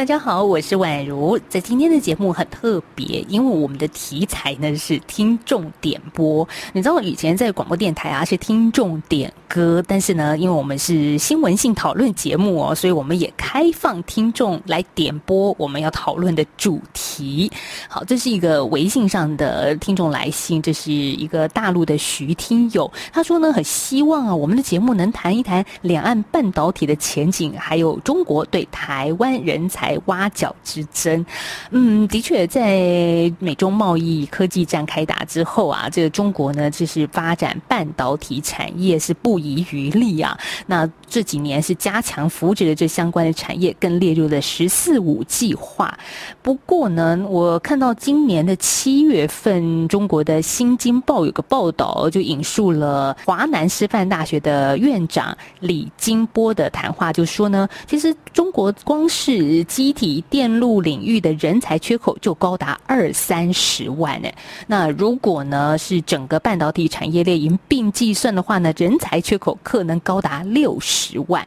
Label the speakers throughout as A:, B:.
A: 大家好，我是宛如。在今天的节目很特别，因为我们的题材呢是听众点播。你知道以前在广播电台啊是听众点歌，但是呢，因为我们是新闻性讨论节目哦，所以我们也开放听众来点播我们要讨论的主题。好，这是一个微信上的听众来信，这是一个大陆的徐听友，他说呢很希望啊我们的节目能谈一谈两岸半导体的前景，还有中国对台湾人才。挖角之争，嗯，的确，在美中贸易科技战开打之后啊，这个中国呢，就是发展半导体产业是不遗余力啊。那这几年是加强扶植的这相关的产业，更列入了“十四五”计划。不过呢，我看到今年的七月份，中国的《新京报》有个报道，就引述了华南师范大学的院长李金波的谈话，就说呢，其实中国光是机体电路领域的人才缺口就高达二三十万呢。那如果呢是整个半导体产业链一并计算的话呢，人才缺口可能高达六十万。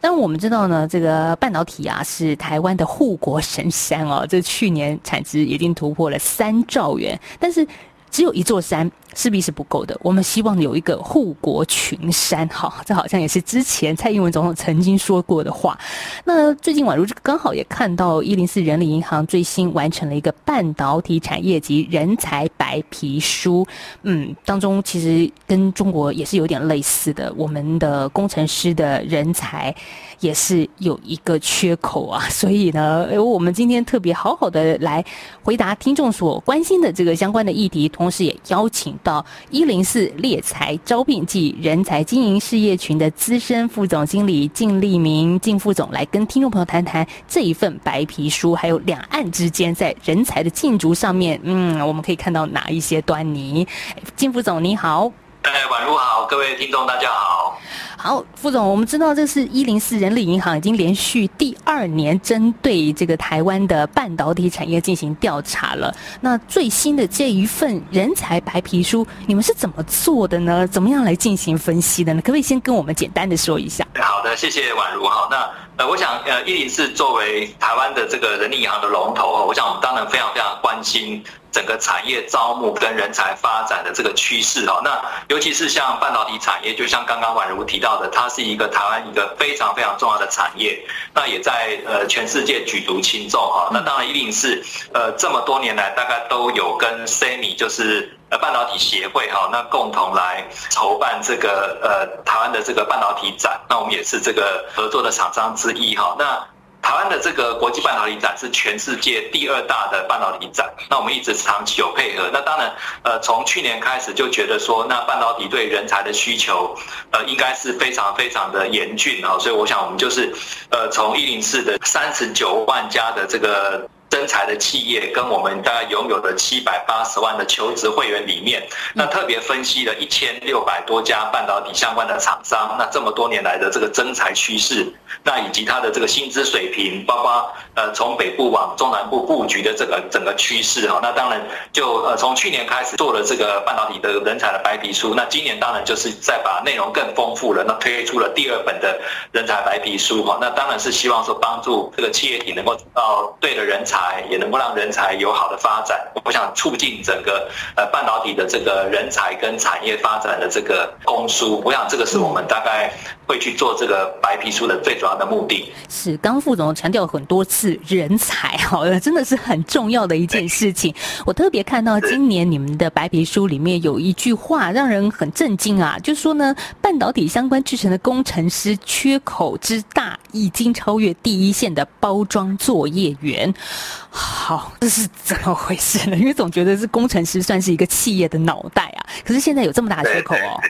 A: 但我们知道呢，这个半导体啊是台湾的护国神山哦，这去年产值已经突破了三兆元，但是只有一座山。势必是不够的。我们希望有一个护国群山，哈，这好像也是之前蔡英文总统曾经说过的话。那最近宛如这个刚好也看到一零四人力银行最新完成了一个半导体产业及人才白皮书，嗯，当中其实跟中国也是有点类似的，我们的工程师的人才也是有一个缺口啊。所以呢，我们今天特别好好的来回答听众所关心的这个相关的议题，同时也邀请。到一零四猎才招聘暨人才经营事业群的资深副总经理靳立明靳副总来跟听众朋友谈谈这一份白皮书，还有两岸之间在人才的竞逐上面，嗯，我们可以看到哪一些端倪？靳副总你好。
B: 哎，晚上好，各位听众，大家好。
A: 好，副总，我们知道这是一零四人力银行已经连续第二年针对这个台湾的半导体产业进行调查了。那最新的这一份人才白皮书，你们是怎么做的呢？怎么样来进行分析的呢？可不可以先跟我们简单的说一下？
B: 好的，谢谢宛如。好，那呃，我想呃，一零四作为台湾的这个人力银行的龙头，我想我们当然非常非常关心。整个产业招募跟人才发展的这个趋势哈，那尤其是像半导体产业，就像刚刚宛如提到的，它是一个台湾一个非常非常重要的产业，那也在呃全世界举足轻重哈。那当然一定是呃这么多年来，大概都有跟 SEMI 就是呃半导体协会哈，那共同来筹办这个呃台湾的这个半导体展，那我们也是这个合作的厂商之一哈。那台湾的这个国际半导体展是全世界第二大的半导体展，那我们一直长期有配合。那当然，呃，从去年开始就觉得说，那半导体对人才的需求，呃，应该是非常非常的严峻啊。所以我想，我们就是，呃，从一零四的三十九万家的这个。增才的企业跟我们大概拥有的七百八十万的求职会员里面，那特别分析了一千六百多家半导体相关的厂商，那这么多年来的这个增才趋势，那以及它的这个薪资水平，包括呃从北部往中南部布局的这个整个趋势哈，那当然就呃从去年开始做了这个半导体的人才的白皮书，那今年当然就是再把内容更丰富了，那推出了第二本的人才白皮书哈，那当然是希望说帮助这个企业体能够找到对的人才。也能够让人才有好的发展，我想促进整个呃半导体的这个人才跟产业发展的这个供输，我想这个是我们大概会去做这个白皮书的最主要的目的。
A: 是，刚副总强调很多次，人才好了，真的是很重要的一件事情。我特别看到今年你们的白皮书里面有一句话让人很震惊啊，就说呢，半导体相关制成的工程师缺口之大，已经超越第一线的包装作业员。好，这是怎么回事呢？因为总觉得是工程师算是一个企业的脑袋啊，可是现在有这么大的缺口哦。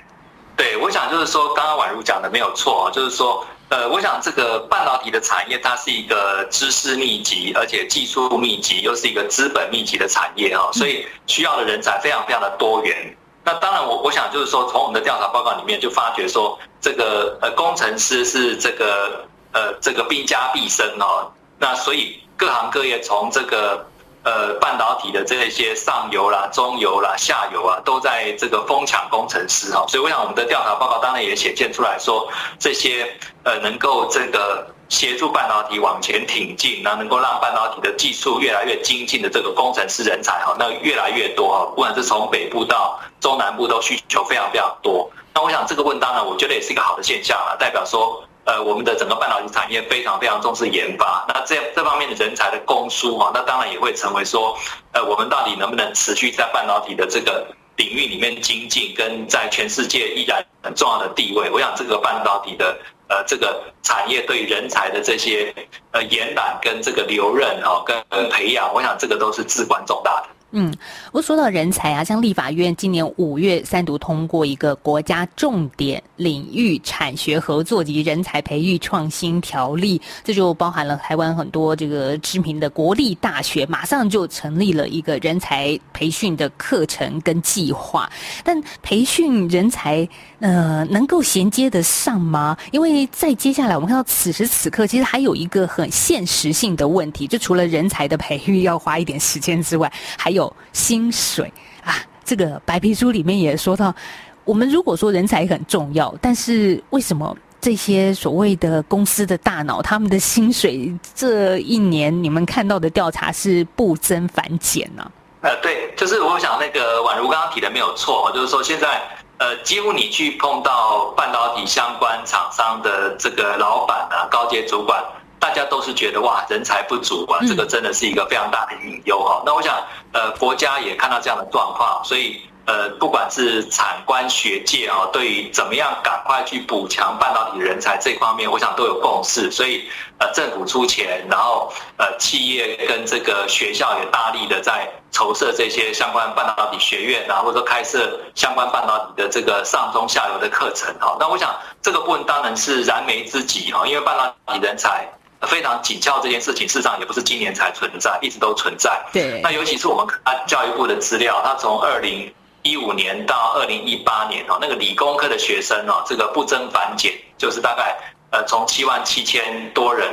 B: 对，我想就是说，刚刚宛如讲的没有错，就是说，呃，我想这个半导体的产业，它是一个知识密集，而且技术密集，又是一个资本密集的产业啊，所以需要的人才非常非常的多元。那当然，我我想就是说，从我们的调查报告里面就发觉说，这个呃工程师是这个呃这个兵家必争哦。那所以各行各业从这个呃半导体的这些上游啦、中游啦、下游啊，都在这个疯抢工程师哈。所以我想我们的调查报告当然也显现出来说，这些呃能够这个。协助半导体往前挺进，那能够让半导体的技术越来越精进的这个工程师人才哈，那越来越多哈，不管是从北部到中南部都需求非常非常多。那我想这个问当然我觉得也是一个好的现象啊，代表说呃我们的整个半导体产业非常非常重视研发，那这这方面的人才的供输哈，那当然也会成为说呃我们到底能不能持续在半导体的这个领域里面精进，跟在全世界依然很重要的地位。我想这个半导体的。呃，这个产业对人才的这些呃延揽跟这个留任哦，跟培养，我想这个都是至关重大的。
A: 嗯，我说到人才啊，像立法院今年五月三读通过一个国家重点领域产学合作及人才培育创新条例，这就包含了台湾很多这个知名的国立大学，马上就成立了一个人才培训的课程跟计划。但培训人才，呃，能够衔接得上吗？因为在接下来我们看到此时此刻，其实还有一个很现实性的问题，就除了人才的培育要花一点时间之外，还有。薪水啊，这个白皮书里面也说到，我们如果说人才很重要，但是为什么这些所谓的公司的大脑，他们的薪水这一年你们看到的调查是不增反减呢？
B: 呃，对，就是我想那个宛如刚刚提的没有错，就是说现在呃，几乎你去碰到半导体相关厂商的这个老板啊、高阶主管。大家都是觉得哇，人才不足啊，这个真的是一个非常大的隐忧哈。那我想，呃，国家也看到这样的状况，所以呃，不管是产官学界啊，对于怎么样赶快去补强半导体人才这方面，我想都有共识。所以呃，政府出钱，然后呃，企业跟这个学校也大力的在筹设这些相关半导体学院啊，或者说开设相关半导体的这个上中下游的课程哈。那我想这个部分当然是燃眉之急哈，因为半导体人才。非常紧俏这件事情，事实上也不是今年才存在，一直都存在。
A: 对。
B: 那尤其是我们看教育部的资料，它从二零一五年到二零一八年哦，那个理工科的学生哦，这个不增反减，就是大概呃从七万七千多人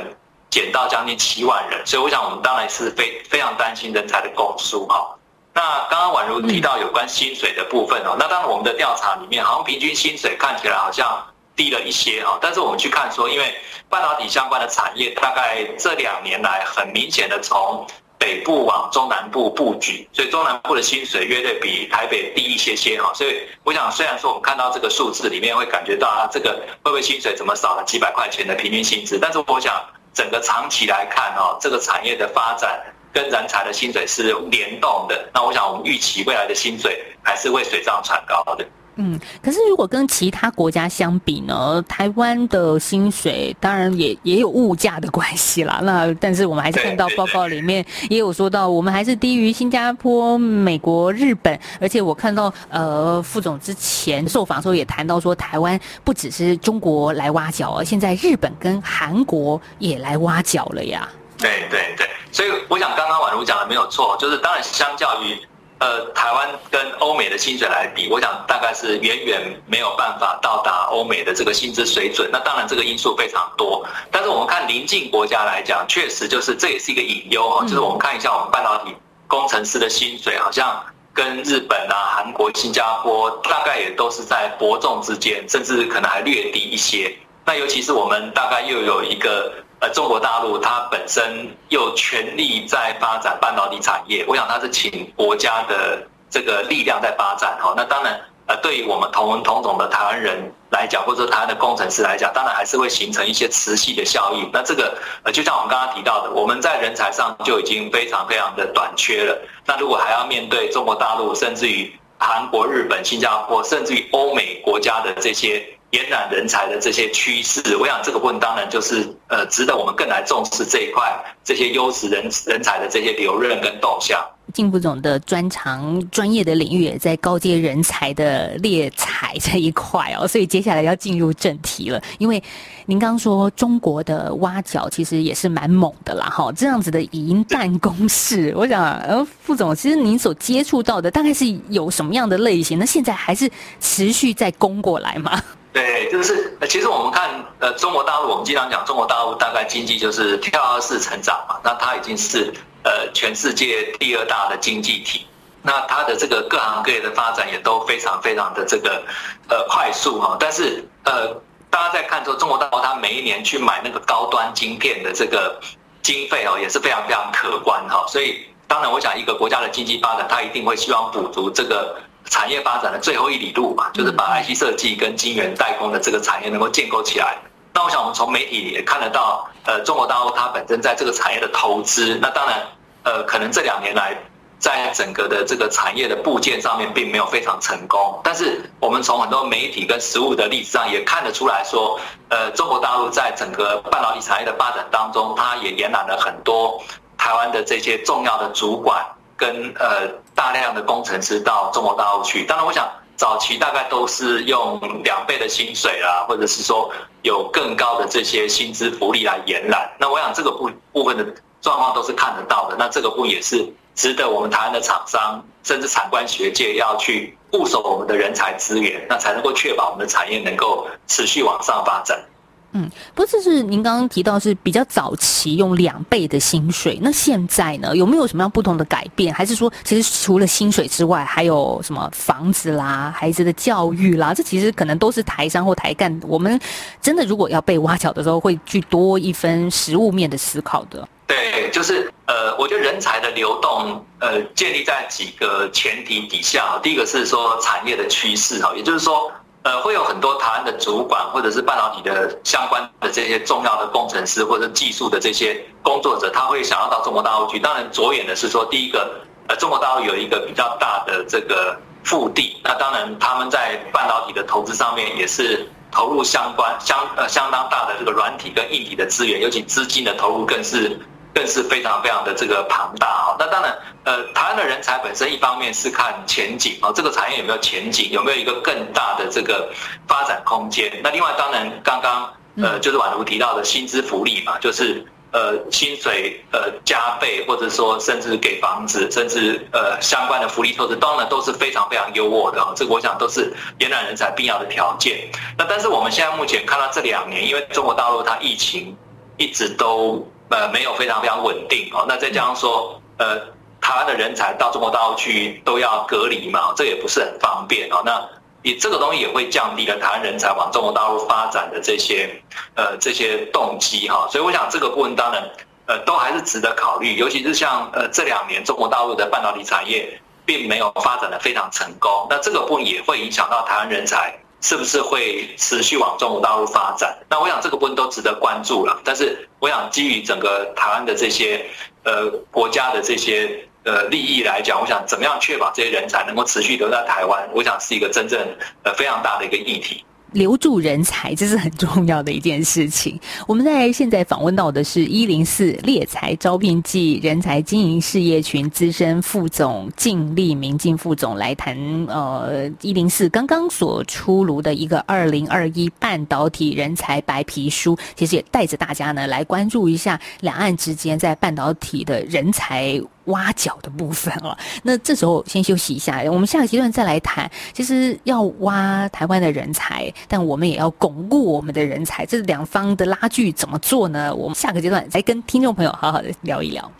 B: 减到将近七万人。所以我想，我们当然是非非常担心人才的供输哈。那刚刚宛如提到有关薪水的部分哦，那当然我们的调查里面，好像平均薪水看起来好像。低了一些哈，但是我们去看说，因为半导体相关的产业，大概这两年来很明显的从北部往中南部布局，所以中南部的薪水约略比台北低一些些哈。所以我想，虽然说我们看到这个数字里面会感觉到啊，这个会不会薪水怎么少了几百块钱的平均薪资？但是我想，整个长期来看哈，这个产业的发展跟人才的薪水是联动的。那我想，我们预期未来的薪水还是会水涨船高的。
A: 嗯，可是如果跟其他国家相比呢，台湾的薪水当然也也有物价的关系啦。那但是我们还是看到报告里面也有说到，我们还是低于新加坡、美国、日本。而且我看到呃，副总之前受访时候也谈到说，台湾不只是中国来挖角，而现在日本跟韩国也来挖角了呀。
B: 对对对，所以我想刚刚宛如讲的没有错，就是当然相较于。呃，台湾跟欧美的薪水来比，我想大概是远远没有办法到达欧美的这个薪资水准。那当然这个因素非常多，但是我们看邻近国家来讲，确实就是这也是一个隐忧哈。就是我们看一下我们半导体工程师的薪水，好像跟日本啊、韩国、新加坡大概也都是在伯仲之间，甚至可能还略低一些。那尤其是我们大概又有一个。呃，中国大陆它本身又全力在发展半导体产业，我想它是请国家的这个力量在发展哈。那当然，呃，对于我们同文同种的台湾人来讲，或者说台湾的工程师来讲，当然还是会形成一些磁吸的效应。那这个呃，就像我们刚刚提到的，我们在人才上就已经非常非常的短缺了。那如果还要面对中国大陆，甚至于韩国、日本、新加坡，甚至于欧美国家的这些。延揽人才的这些趋势，我想这个部分当然就是呃，值得我们更来重视这一块这些优质人人才的这些留任跟动向。
A: 靳副总的专长专业的领域也在高阶人才的猎才这一块哦，所以接下来要进入正题了。因为您刚说中国的挖角其实也是蛮猛的啦，哈，这样子的银弹攻势，我想呃，副总其实您所接触到的大概是有什么样的类型？那现在还是持续在攻过来吗？
B: 对，就是其实我们看呃中国大陆，我们经常讲中国大陆大概经济就是跳跃式成长嘛，那它已经是呃全世界第二大的经济体，那它的这个各行各业的发展也都非常非常的这个呃快速哈，但是呃大家在看说中国大陆它每一年去买那个高端晶片的这个经费哦也是非常非常可观哈，所以当然我想一个国家的经济发展，它一定会希望补足这个。产业发展的最后一里路嘛，就是把 IC 设计跟晶圆代工的这个产业能够建构起来。那我想我们从媒体也看得到，呃，中国大陆它本身在这个产业的投资，那当然，呃，可能这两年来在整个的这个产业的部件上面并没有非常成功。但是我们从很多媒体跟实物的例子上也看得出来说，呃，中国大陆在整个半导体产业的发展当中，它也延揽了很多台湾的这些重要的主管。跟呃大量的工程师到中国大陆去，当然我想早期大概都是用两倍的薪水啦，或者是说有更高的这些薪资福利来延揽。那我想这个部部分的状况都是看得到的。那这个部也是值得我们台湾的厂商甚至产官学界要去固守我们的人才资源，那才能够确保我们的产业能够持续往上发展。
A: 嗯，不是，是您刚刚提到是比较早期用两倍的薪水，那现在呢有没有什么样不同的改变？还是说，其实除了薪水之外，还有什么房子啦、孩子的教育啦，这其实可能都是台商或台干，我们真的如果要被挖角的时候，会去多一分实物面的思考的。
B: 对，就是呃，我觉得人才的流动，呃，建立在几个前提底下。第一个是说产业的趋势哈，也就是说。呃，会有很多台湾的主管，或者是半导体的相关的这些重要的工程师或者技术的这些工作者，他会想要到中国大陆去。当然，着眼的是说，第一个，呃，中国大陆有一个比较大的这个腹地，那当然他们在半导体的投资上面也是投入相关相呃相当大的这个软体跟硬体的资源，尤其资金的投入更是。更是非常非常的这个庞大哈，那当然，呃，台湾的人才本身一方面是看前景啊，这个产业有没有前景，有没有一个更大的这个发展空间？那另外当然，刚刚呃就是宛如提到的薪资福利嘛，就是呃薪水呃加倍，或者说甚至给房子，甚至呃相关的福利措施，当然都是非常非常优渥的这个我想都是延揽人才必要的条件。那但是我们现在目前看到这两年，因为中国大陆它疫情一直都。呃，没有非常非常稳定哦。那再加上说，呃，台湾的人才到中国大陆去都要隔离嘛，这也不是很方便哦。那你这个东西也会降低了台湾人才往中国大陆发展的这些呃这些动机哈。所以我想这个部分当然呃都还是值得考虑，尤其是像呃这两年中国大陆的半导体产业并没有发展的非常成功，那这个部分也会影响到台湾人才。是不是会持续往中国大陆发展？那我想这个部分都值得关注了。但是我想基于整个台湾的这些呃国家的这些呃利益来讲，我想怎么样确保这些人才能够持续留在台湾？我想是一个真正呃非常大的一个议题。
A: 留住人才，这是很重要的一件事情。我们在现在访问到的是一零四猎才招聘暨人才经营事业群资深副总靳立明靳副总来谈，呃，一零四刚刚所出炉的一个二零二一半导体人才白皮书，其实也带着大家呢来关注一下两岸之间在半导体的人才。挖角的部分哦，那这时候先休息一下，我们下个阶段再来谈。其实要挖台湾的人才，但我们也要巩固我们的人才，这两方的拉锯怎么做呢？我们下个阶段再跟听众朋友好好的聊一聊。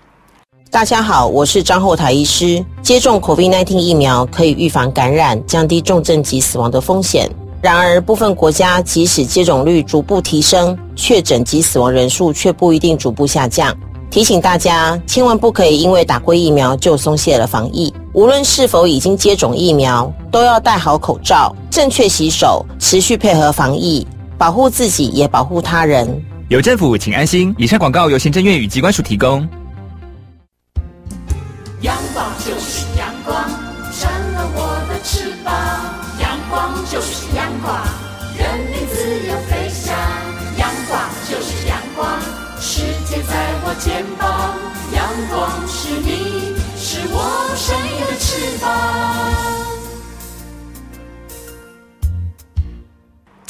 C: 大家好，我是张后台医师。接种 COVID-19 疫苗可以预防感染，降低重症及死亡的风险。然而，部分国家即使接种率逐步提升，确诊及死亡人数却不一定逐步下降。提醒大家，千万不可以因为打过疫苗就松懈了防疫。无论是否已经接种疫苗，都要戴好口罩、正确洗手，持续配合防疫，保护自己也保护他人。
D: 有政府，请安心。以上广告由行政院与机关署提供。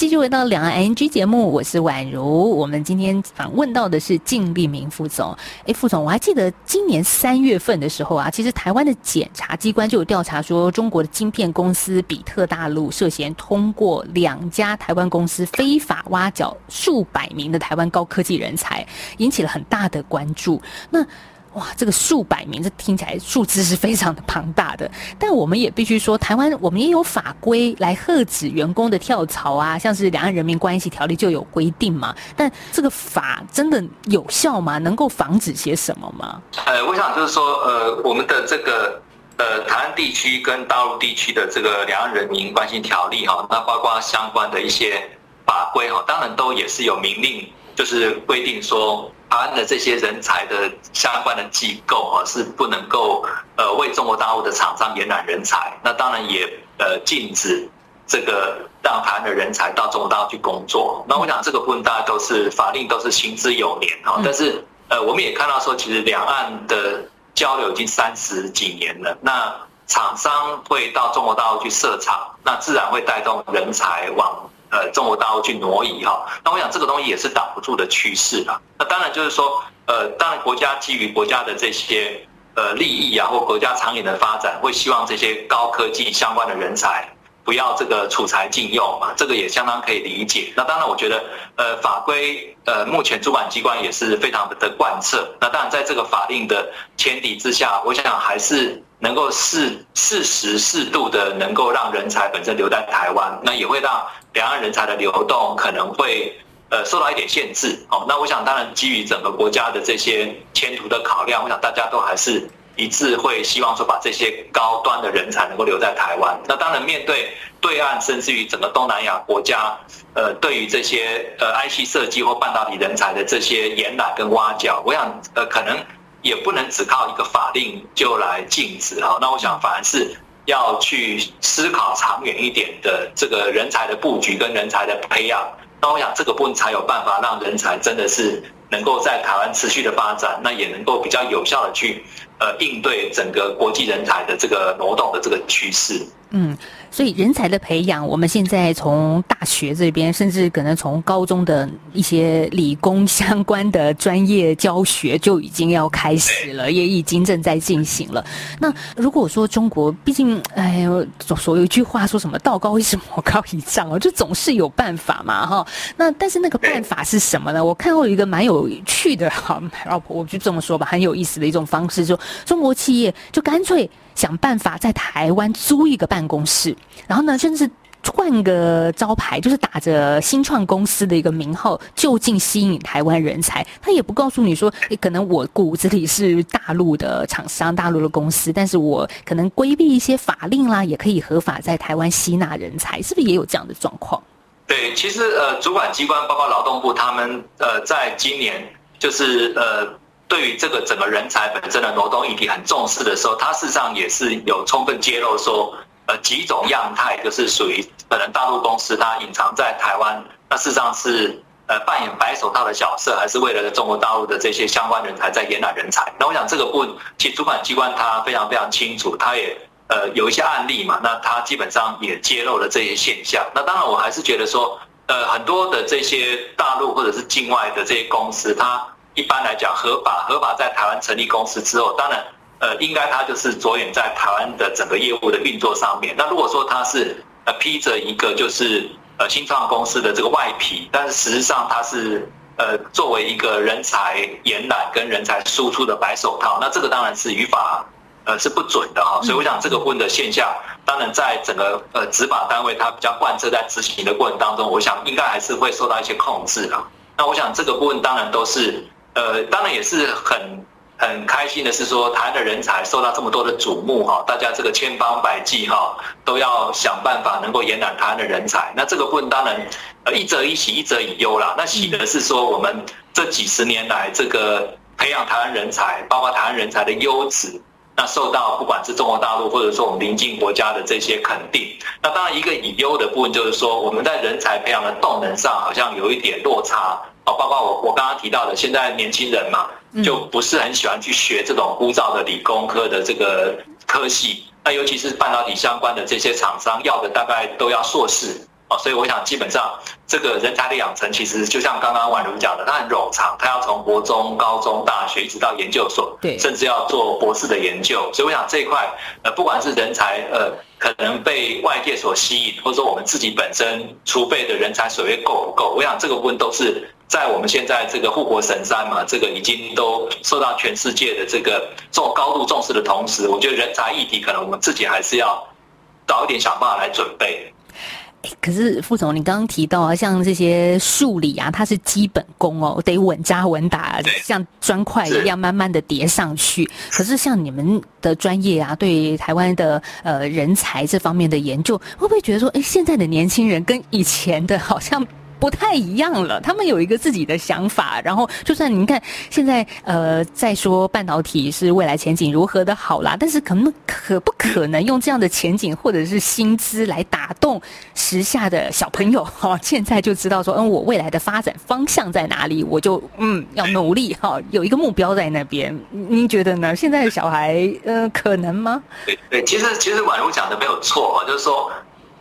A: 继续回到两岸 NG 节目，我是宛如。我们今天访问到的是靳立明副总。哎，副总，我还记得今年三月份的时候啊，其实台湾的检察机关就有调查说，中国的晶片公司比特大陆涉嫌通过两家台湾公司非法挖角数百名的台湾高科技人才，引起了很大的关注。那哇，这个数百名，这听起来数字是非常的庞大的。但我们也必须说，台湾我们也有法规来遏止员工的跳槽啊，像是《两岸人民关系条例》就有规定嘛。但这个法真的有效吗？能够防止些什么吗？
B: 呃，我想就是说，呃，我们的这个呃台湾地区跟大陆地区的这个《两岸人民关系条例》哈，那包括相关的一些法规哈，当然都也是有明令，就是规定说。台湾的这些人才的相关的机构啊，是不能够呃为中国大陆的厂商延揽人才。那当然也呃禁止这个让台湾的人才到中国大陆去工作。那我想这个部分大家都是法令都是行之有年啊。但是呃我们也看到说，其实两岸的交流已经三十几年了。那厂商会到中国大陆去设厂，那自然会带动人才往。呃，中国大陆去挪移哈，那我想这个东西也是挡不住的趋势啦。那当然就是说，呃，当然国家基于国家的这些呃利益啊，或国家长远的发展，会希望这些高科技相关的人才不要这个储才禁用嘛，这个也相当可以理解。那当然，我觉得呃法规呃目前主管机关也是非常的贯彻。那当然在这个法令的前提之下，我想还是。能够适适时适度的能够让人才本身留在台湾，那也会让两岸人才的流动可能会呃受到一点限制。哦，那我想当然基于整个国家的这些前途的考量，我想大家都还是一致会希望说把这些高端的人才能够留在台湾。那当然面对对岸甚至于整个东南亚国家，呃，对于这些呃 IC 设计或半导体人才的这些延揽跟挖角，我想呃可能。也不能只靠一个法令就来禁止哈，那我想反而是要去思考长远一点的这个人才的布局跟人才的培养，那我想这个部分才有办法让人才真的是能够在台湾持续的发展，那也能够比较有效的去呃应对整个国际人才的这个挪动的这个趋势。
A: 嗯。所以人才的培养，我们现在从大学这边，甚至可能从高中的一些理工相关的专业教学就已经要开始了，也已经正在进行了。那如果说中国，毕竟，哎，总说有一句话说什么“道高一尺，魔高一丈”哦，就总是有办法嘛，哈。那但是那个办法是什么呢？我看过一个蛮有趣的，哈，老婆，我就这么说吧，很有意思的一种方式，就中国企业就干脆。想办法在台湾租一个办公室，然后呢，甚至换个招牌，就是打着新创公司的一个名号，就近吸引台湾人才。他也不告诉你说，可能我骨子里是大陆的厂商、大陆的公司，但是我可能规避一些法令啦，也可以合法在台湾吸纳人才，是不是也有这样的状况？
B: 对，其实呃，主管机关包括劳动部，他们呃，在今年就是呃。对于这个整个人才本身的挪动议题很重视的时候，他事实上也是有充分揭露说，呃，几种样态就是属于可能大陆公司它隐藏在台湾，那事实上是呃扮演白手套的角色，还是为了中国大陆的这些相关人才在延揽人才？那我想这个部分，其实主管机关他非常非常清楚，他也呃有一些案例嘛，那他基本上也揭露了这些现象。那当然我还是觉得说，呃，很多的这些大陆或者是境外的这些公司，它一般来讲，合法合法在台湾成立公司之后，当然，呃，应该它就是着眼在台湾的整个业务的运作上面。那如果说它是呃披着一个就是呃新创公司的这个外皮，但是实际上它是呃作为一个人才延揽跟人才输出的白手套，那这个当然是语法呃是不准的哈。所以我想这个问的现象，当然在整个呃执法单位它比较贯彻在执行的过程当中，我想应该还是会受到一些控制的。那我想这个部分当然都是。呃，当然也是很很开心的，是说台湾的人才受到这么多的瞩目哈，大家这个千方百计哈，都要想办法能够延揽台湾的人才。那这个部分当然，呃，一则以喜，一则以忧啦。那喜的是说，我们这几十年来这个培养台湾人才，包括台湾人才的优质，那受到不管是中国大陆或者说我们邻近国家的这些肯定。那当然一个以忧的部分就是说，我们在人才培养的动能上好像有一点落差。包括我我刚刚提到的，现在年轻人嘛，就不是很喜欢去学这种枯燥的理工科的这个科系。那尤其是半导体相关的这些厂商，要的大概都要硕士，哦，所以我想基本上这个人才的养成，其实就像刚刚宛如讲的，它很冗长，它要从国中、高中、大学一直到研究所，
A: 对
B: 甚至要做博士的研究。所以我想这一块，呃，不管是人才，呃，可能被外界所吸引，或者说我们自己本身储备的人才水位够不够，我想这个部分都是在我们现在这个护国神山嘛，这个已经都受到全世界的这个重高度重视的同时，我觉得人才议题可能我们自己还是要早一点想办法来准备。
A: 诶可是副总，你刚刚提到啊，像这些数理啊，它是基本功哦，得稳扎稳打，像砖块一样慢慢的叠上去。可是像你们的专业啊，对台湾的呃人才这方面的研究，会不会觉得说，哎，现在的年轻人跟以前的好像？不太一样了，他们有一个自己的想法，然后就算您看现在呃在说半导体是未来前景如何的好啦，但是可能可不可能用这样的前景或者是薪资来打动时下的小朋友哈、现在就知道说，嗯，我未来的发展方向在哪里，我就嗯要努力哈、有一个目标在那边。您觉得呢？现在的小孩呃可能吗？
B: 对对，其实其实宛如讲的没有错啊，就是说。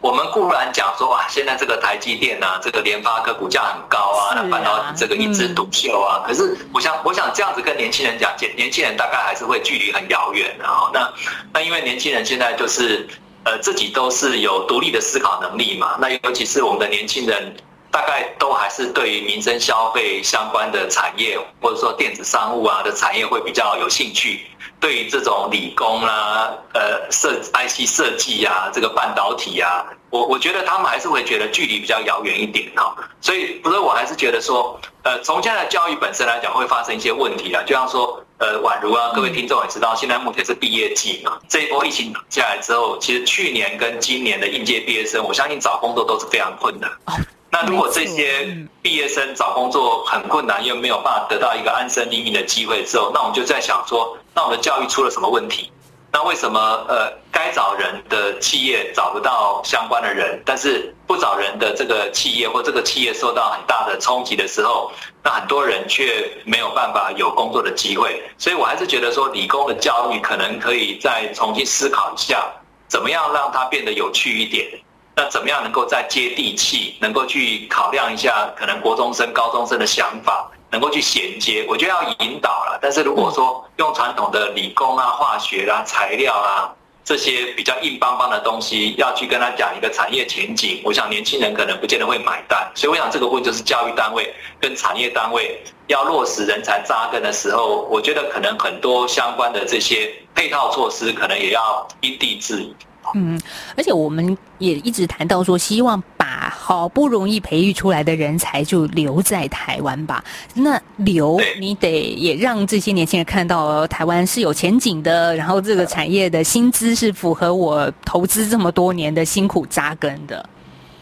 B: 我们固然讲说哇，现在这个台积电啊，这个联发科股价很高啊，那半导体这个一枝独秀啊。可是我想，我想这样子跟年轻人讲，年年轻人大概还是会距离很遥远的啊。那那因为年轻人现在就是呃自己都是有独立的思考能力嘛，那尤其是我们的年轻人。大概都还是对于民生消费相关的产业，或者说电子商务啊的产业会比较有兴趣。对于这种理工啦、呃设 IC 设计啊、这个半导体啊，我我觉得他们还是会觉得距离比较遥远一点哈。所以，不是我还是觉得说，呃，从现在的教育本身来讲，会发生一些问题啊，就像说。呃，宛如啊，各位听众也知道，现在目前是毕业季嘛。这一波疫情打下来之后，其实去年跟今年的应届毕业生，我相信找工作都是非常困难。
A: 哦
B: 那如果这些
A: 嗯
B: 毕业生找工作很困难，又没有办法得到一个安身立命的机会之后，那我们就在想说，那我们的教育出了什么问题？那为什么呃该找人的企业找不到相关的人，但是不找人的这个企业或这个企业受到很大的冲击的时候，那很多人却没有办法有工作的机会？所以我还是觉得说，理工的教育可能可以再重新思考一下，怎么样让它变得有趣一点。那怎么样能够再接地气，能够去考量一下可能国中生、高中生的想法，能够去衔接？我觉得要引导了。但是如果说用传统的理工啊、化学啦、材料啊这些比较硬邦邦的东西，要去跟他讲一个产业前景，我想年轻人可能不见得会买单。所以我想这个部分就是教育单位跟产业单位要落实人才扎根的时候，我觉得可能很多相关的这些配套措施，可能也要因地制宜。
A: 嗯，而且我们也一直谈到说，希望把好不容易培育出来的人才就留在台湾吧。那留你得也让这些年轻人看到呃台湾是有前景的，然后这个产业的薪资是符合我投资这么多年的辛苦扎根的。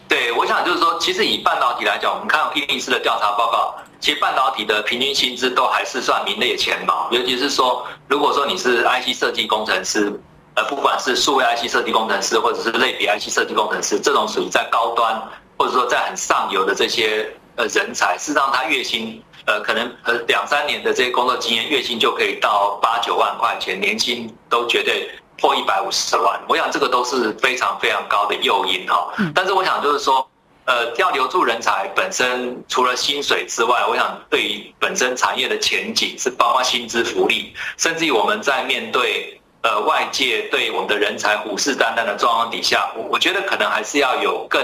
B: 对，我想就是说，其实以半导体来讲，我们看一零四的调查报告，其实半导体的平均薪资都还是算名列前茅。尤其是说，如果说你是 IC 设计工程师，呃，不管是数位 IC 设计工程师，或者是类比 IC 设计工程师，这种属于在高端或者说在很上游的这些呃人才，事实上他月薪呃可能呃两三年的这些工作经验，月薪就可以到八九万块钱，年薪都绝对破一百五十万。我想这个都是非常非常高的诱因哈。但是我想就是说。呃，要留住人才本身，除了薪水之外，我想对于本身产业的前景是包括薪资福利，甚至于我们在面对呃外界对我们的人才虎视眈眈的状况底下，我我觉得可能还是要有更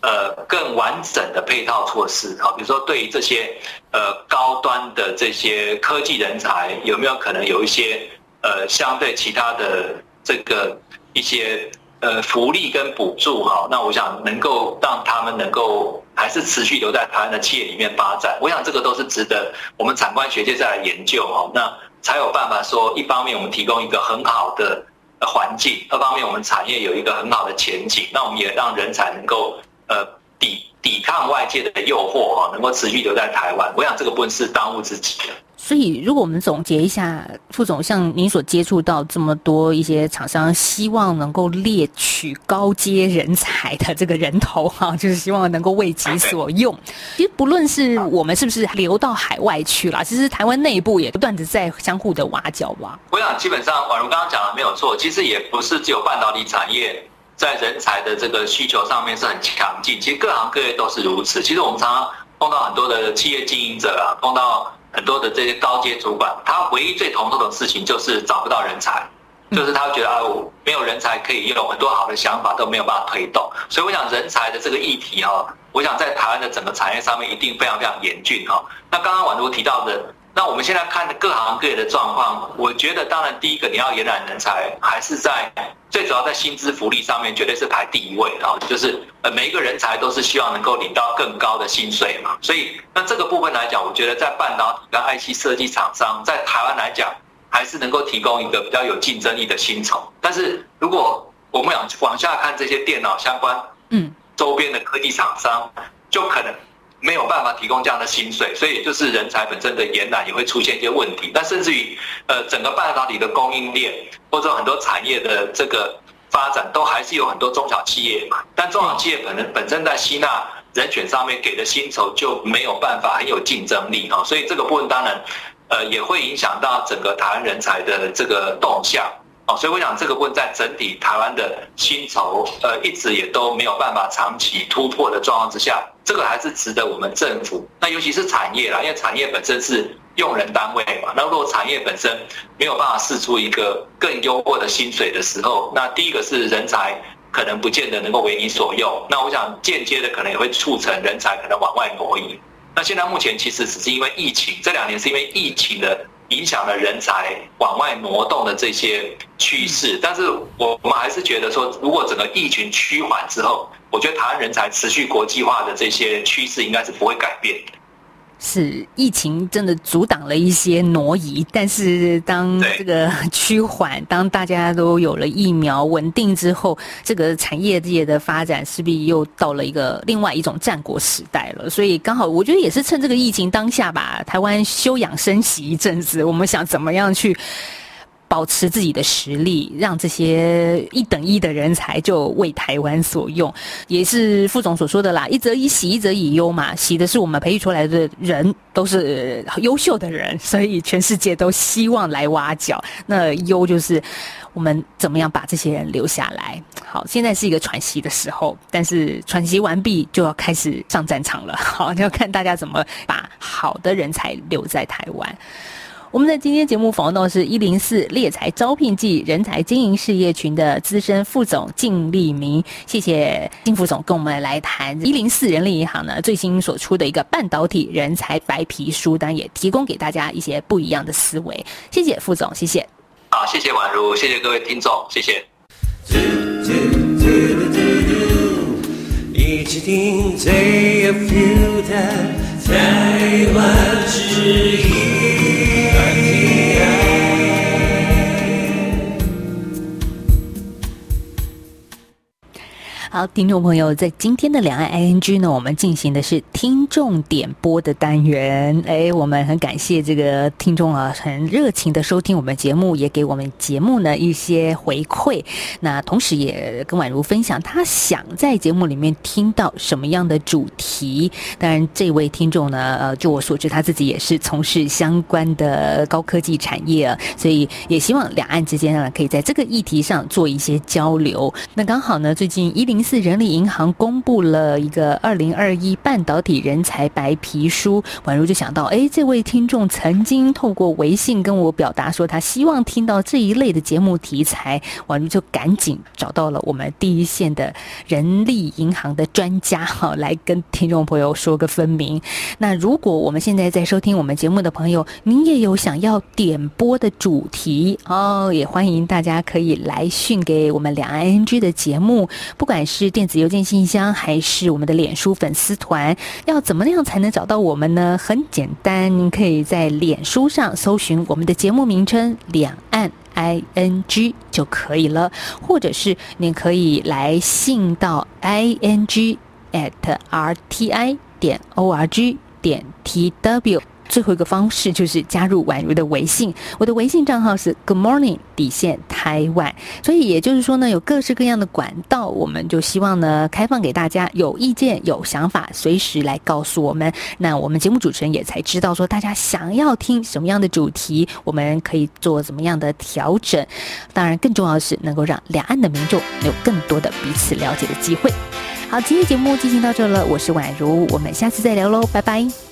B: 呃更完整的配套措施，好，比如说对于这些呃高端的这些科技人才，有没有可能有一些呃相对其他的这个一些呃福利跟补助哈，那我想能够让他们能够还是持续留在台湾的企业里面发展，我想这个都是值得我们产官学界再来研究哈，那才有办法说，一方面我们提供一个很好的环境，二方面我们产业有一个很好的前景，那我们也让人才能够呃抵抵抗外界的诱惑哈，能够持续留在台湾，我想这个不是当务之急的。
A: 所以，如果我们总结一下，副总，像您所接触到这么多一些厂商，希望能够猎取高阶人才的这个人头哈，就是希望能够为己所用。其实不论是我们是不是流到海外去了，其实台湾内部也不断的在相互的挖角吧。
B: 我想基本上，宛如刚刚讲的没有错，其实也不是只有半导体产业在人才的这个需求上面是很强劲。其实各行各业都是如此。其实我们常常碰到很多的企业经营者啊，碰到很多的这些高阶主管，他唯一最头痛的事情就是找不到人才，就是他觉得啊，我没有人才可以用，很多好的想法都没有办法推动。所以我想人才的这个议题哈，我想在台湾的整个产业上面一定非常非常严峻哈。那刚刚宛如提到的。那我们现在看各行各业的状况，我觉得当然第一个你要延揽人才，还是在最主要在薪资福利上面绝对是排第一位，然后就是呃每一个人才都是希望能够领到更高的薪水嘛。所以那这个部分来讲，我觉得在半导体跟 IC 设计厂商在台湾来讲，还是能够提供一个比较有竞争力的薪酬。但是如果我们往往下看这些电脑相关嗯周边的科技厂商，就可能。没有办法提供这样的薪水，所以就是人才本身的延揽也会出现一些问题。那甚至于，呃，整个半导体的供应链或者很多产业的这个发展，都还是有很多中小企业嘛。但中小企业可能本身在吸纳人选上面给的薪酬就没有办法很有竞争力哈。所以这个部分当然，呃，也会影响到整个台湾人才的这个动向。哦，所以我想这个问在整体台湾的薪酬，呃，一直也都没有办法长期突破的状况之下，这个还是值得我们政府，那尤其是产业啦，因为产业本身是用人单位嘛，那如果产业本身没有办法试出一个更优渥的薪水的时候，那第一个是人才可能不见得能够为你所用，那我想间接的可能也会促成人才可能往外挪移。那现在目前其实只是因为疫情，这两年是因为疫情的。影响了人才往外挪动的这些趋势，但是我我们还是觉得说，如果整个疫情趋缓之后，我觉得台湾人才持续国际化的这些趋势应该是不会改变的。
A: 是疫情真的阻挡了一些挪移，但是当这个趋缓，当大家都有了疫苗稳定之后，这个产业界的发展势必又到了一个另外一种战国时代了。所以刚好，我觉得也是趁这个疫情当下吧，台湾休养生息一阵子，我们想怎么样去。保持自己的实力，让这些一等一的人才就为台湾所用，也是副总所说的啦。一则以喜，一则以忧嘛。喜的是我们培育出来的人都是优秀的人，所以全世界都希望来挖角。那忧就是我们怎么样把这些人留下来。好，现在是一个喘息的时候，但是喘息完毕就要开始上战场了。好，要看大家怎么把好的人才留在台湾。我们在今天节目访问到是一零四猎才招聘季人才经营事业群的资深副总靳立明，谢谢靳副总跟我们来谈一零四人力银行呢最新所出的一个半导体人才白皮书，当然也提供给大家一些不一样的思维。谢谢副总，谢谢。
B: 好，谢谢宛如，谢谢各位听众，谢谢。一起听最有 feel 的台湾之音。
A: 好，听众朋友，在今天的两岸 ING 呢，我们进行的是听众点播的单元。哎，我们很感谢这个听众啊，很热情的收听我们节目，也给我们节目呢一些回馈。那同时也跟宛如分享，他想在节目里面听到什么样的主题。当然，这位听众呢，呃，就我所知，他自己也是从事相关的高科技产业，所以也希望两岸之间呢，可以在这个议题上做一些交流。那刚好呢，最近一零。四人力银行公布了一个二零二一半导体人才白皮书，宛如就想到，哎，这位听众曾经透过微信跟我表达说，他希望听到这一类的节目题材，宛如就赶紧找到了我们第一线的人力银行的专家，哈，来跟听众朋友说个分明。那如果我们现在在收听我们节目的朋友，您也有想要点播的主题哦，也欢迎大家可以来讯给我们两 ING 的节目，不管是。是电子邮件信箱还是我们的脸书粉丝团？要怎么样才能找到我们呢？很简单，您可以在脸书上搜寻我们的节目名称“两岸 I N G” 就可以了，或者是您可以来信到 i n g at r t i 点 o r g 点 t w。最后一个方式就是加入宛如的微信，我的微信账号是 Good Morning 底线台湾。所以也就是说呢，有各式各样的管道，我们就希望呢开放给大家，有意见有想法，随时来告诉我们。那我们节目主持人也才知道说大家想要听什么样的主题，我们可以做怎么样的调整。当然，更重要的是能够让两岸的民众有更多的彼此了解的机会。好，今天节目进行到这了，我是宛如，我们下次再聊喽，拜拜。